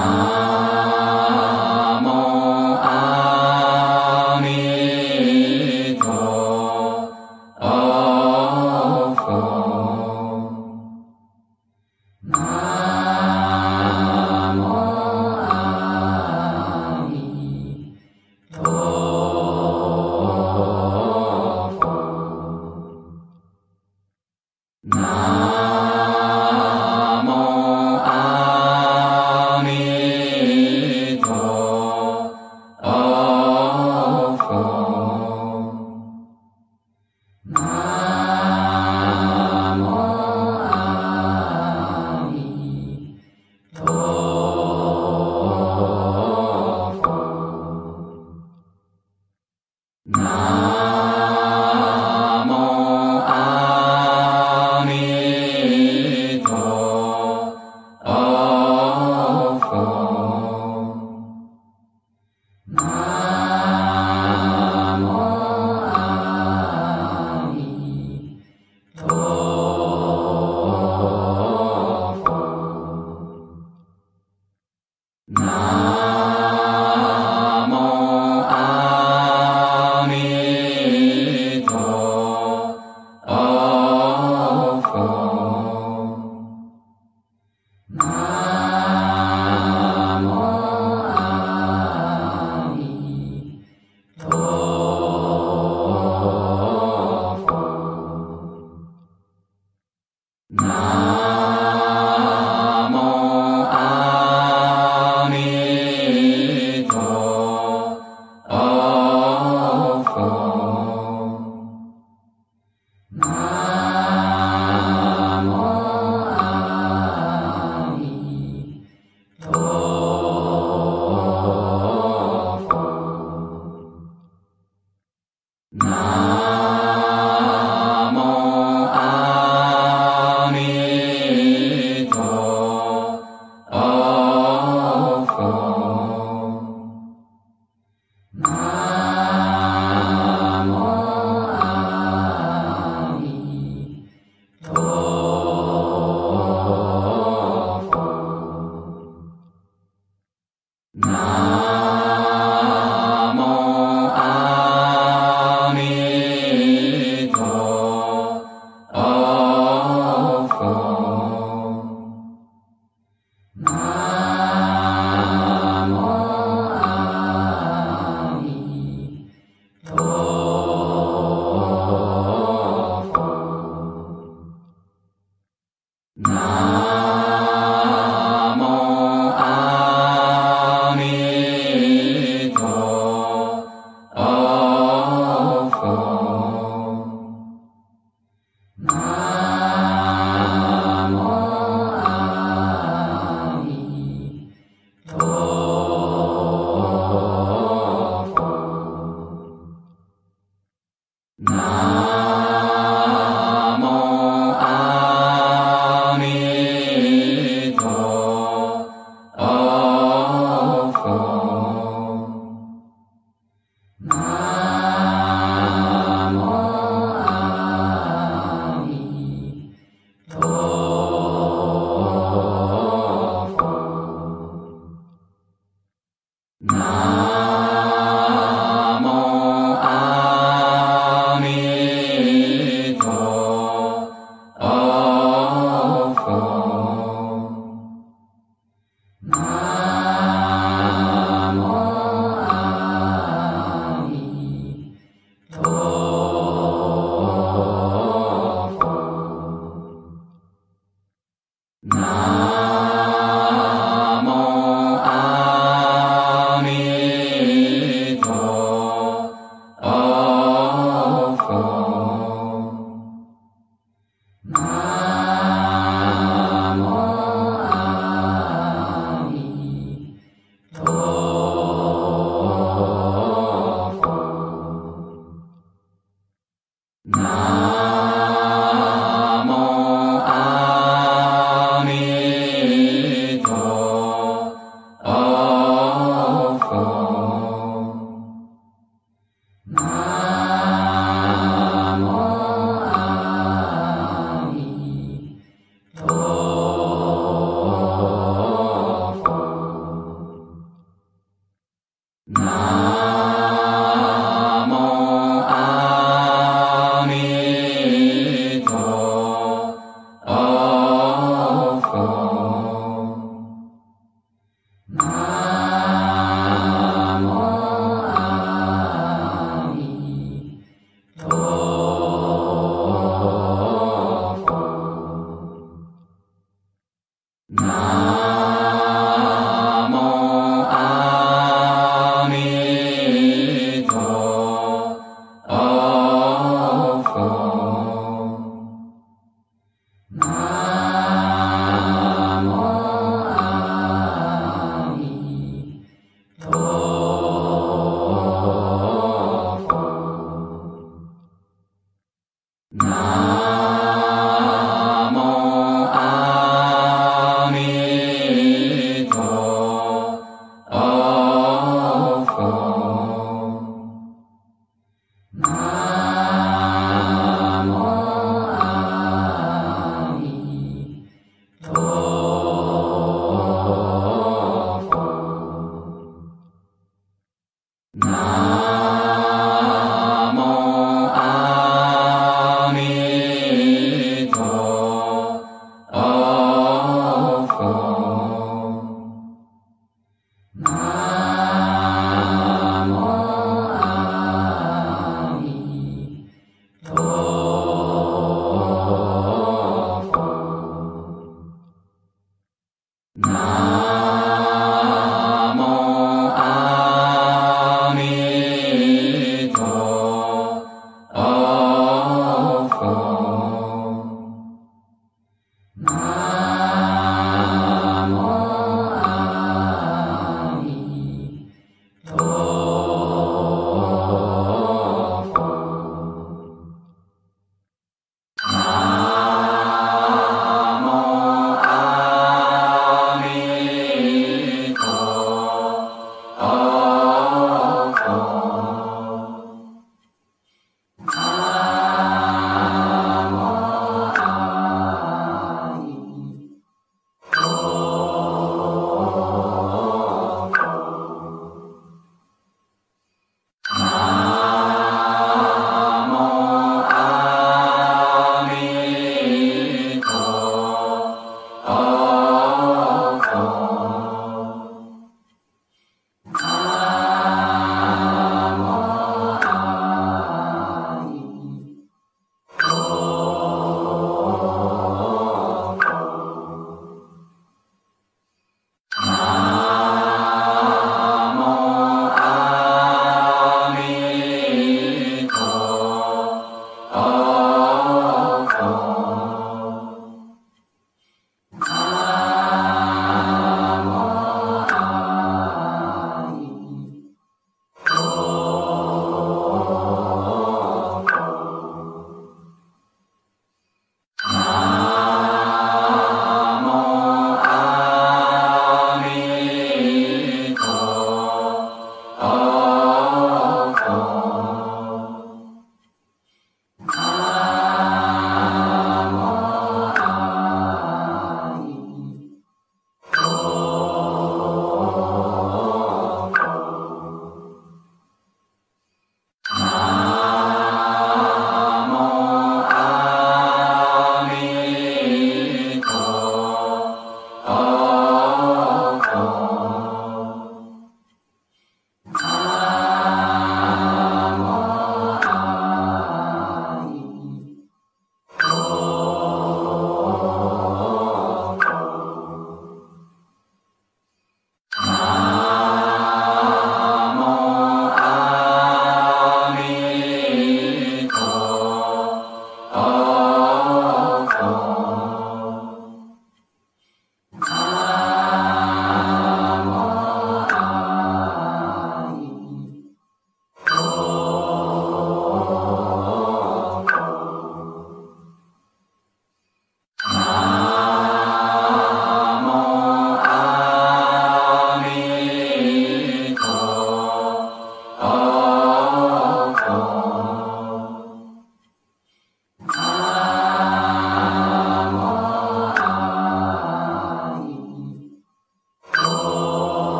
Ah.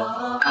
Oh.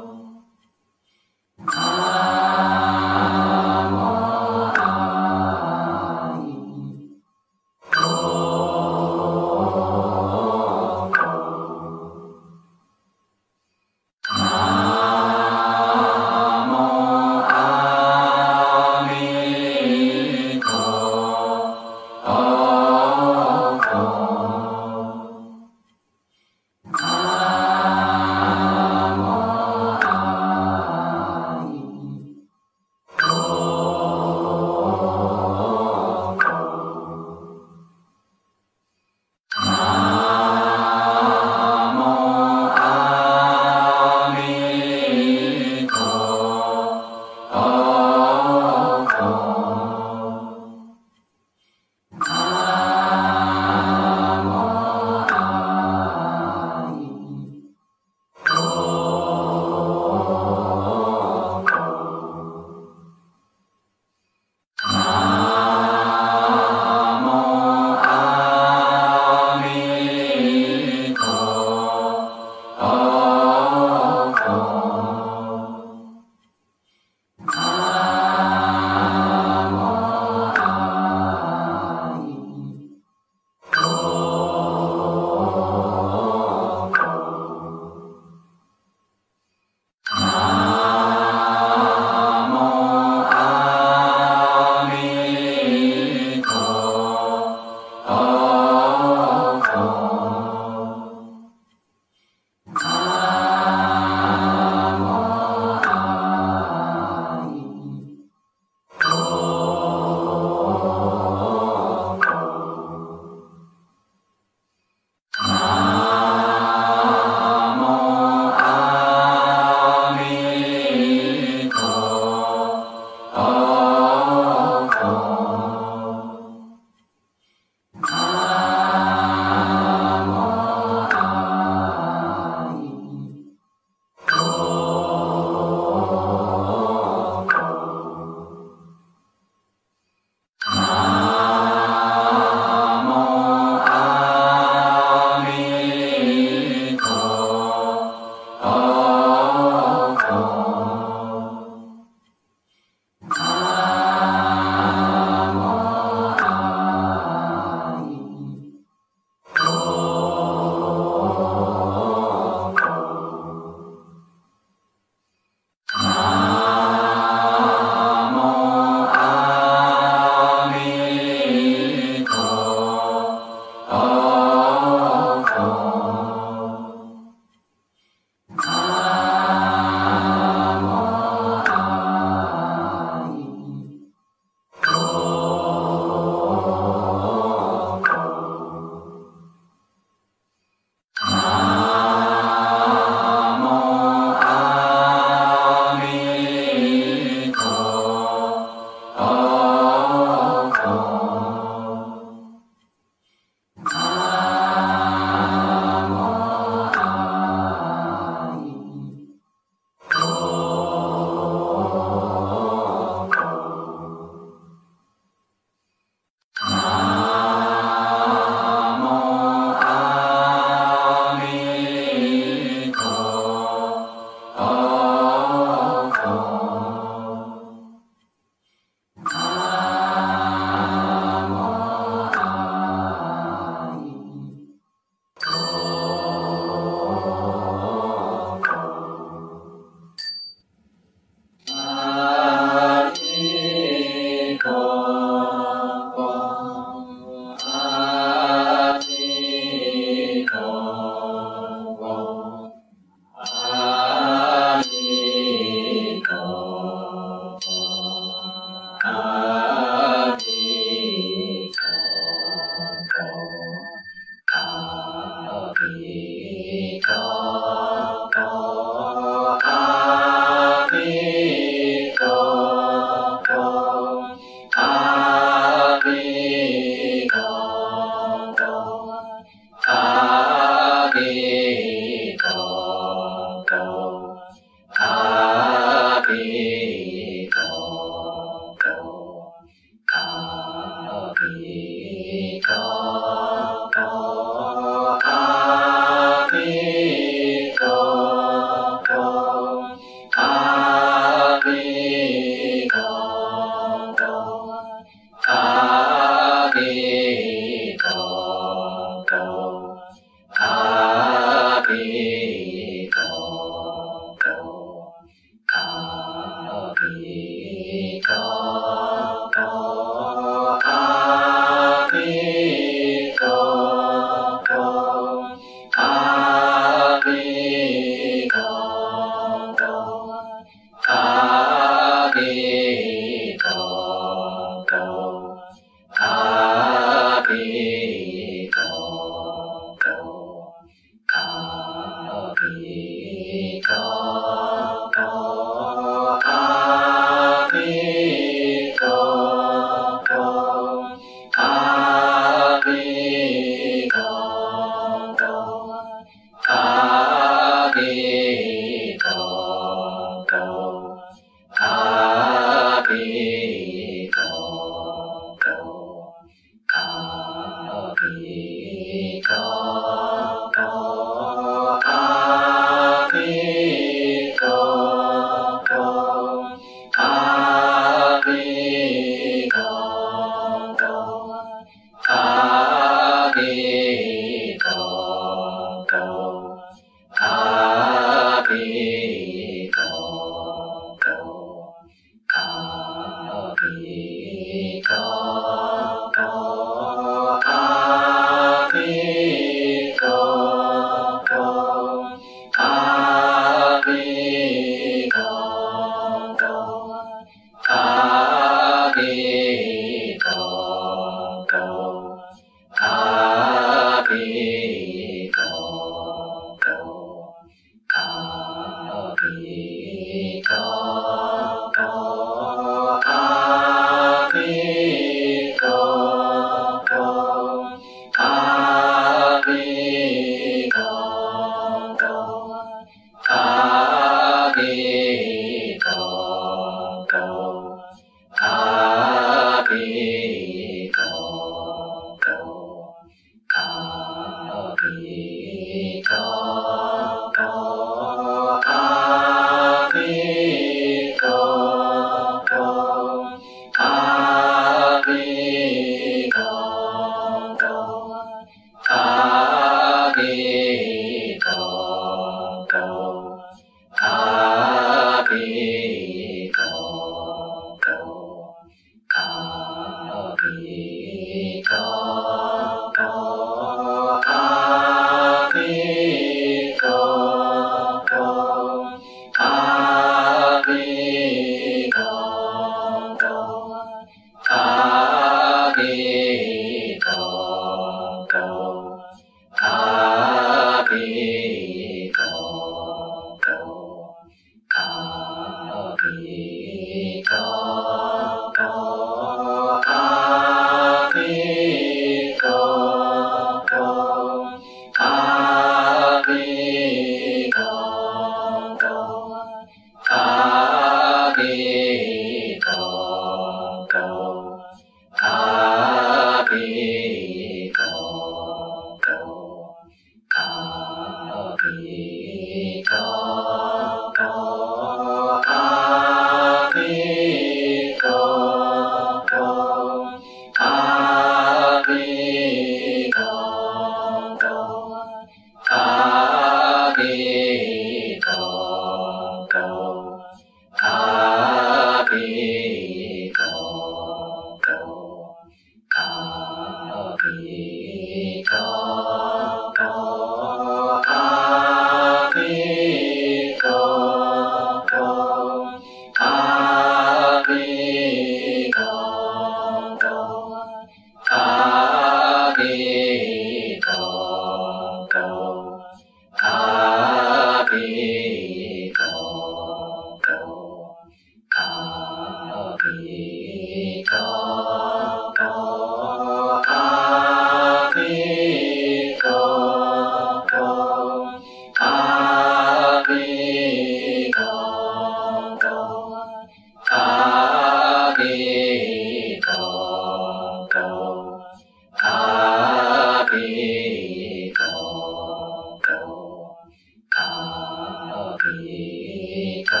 Ika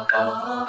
Alcohol.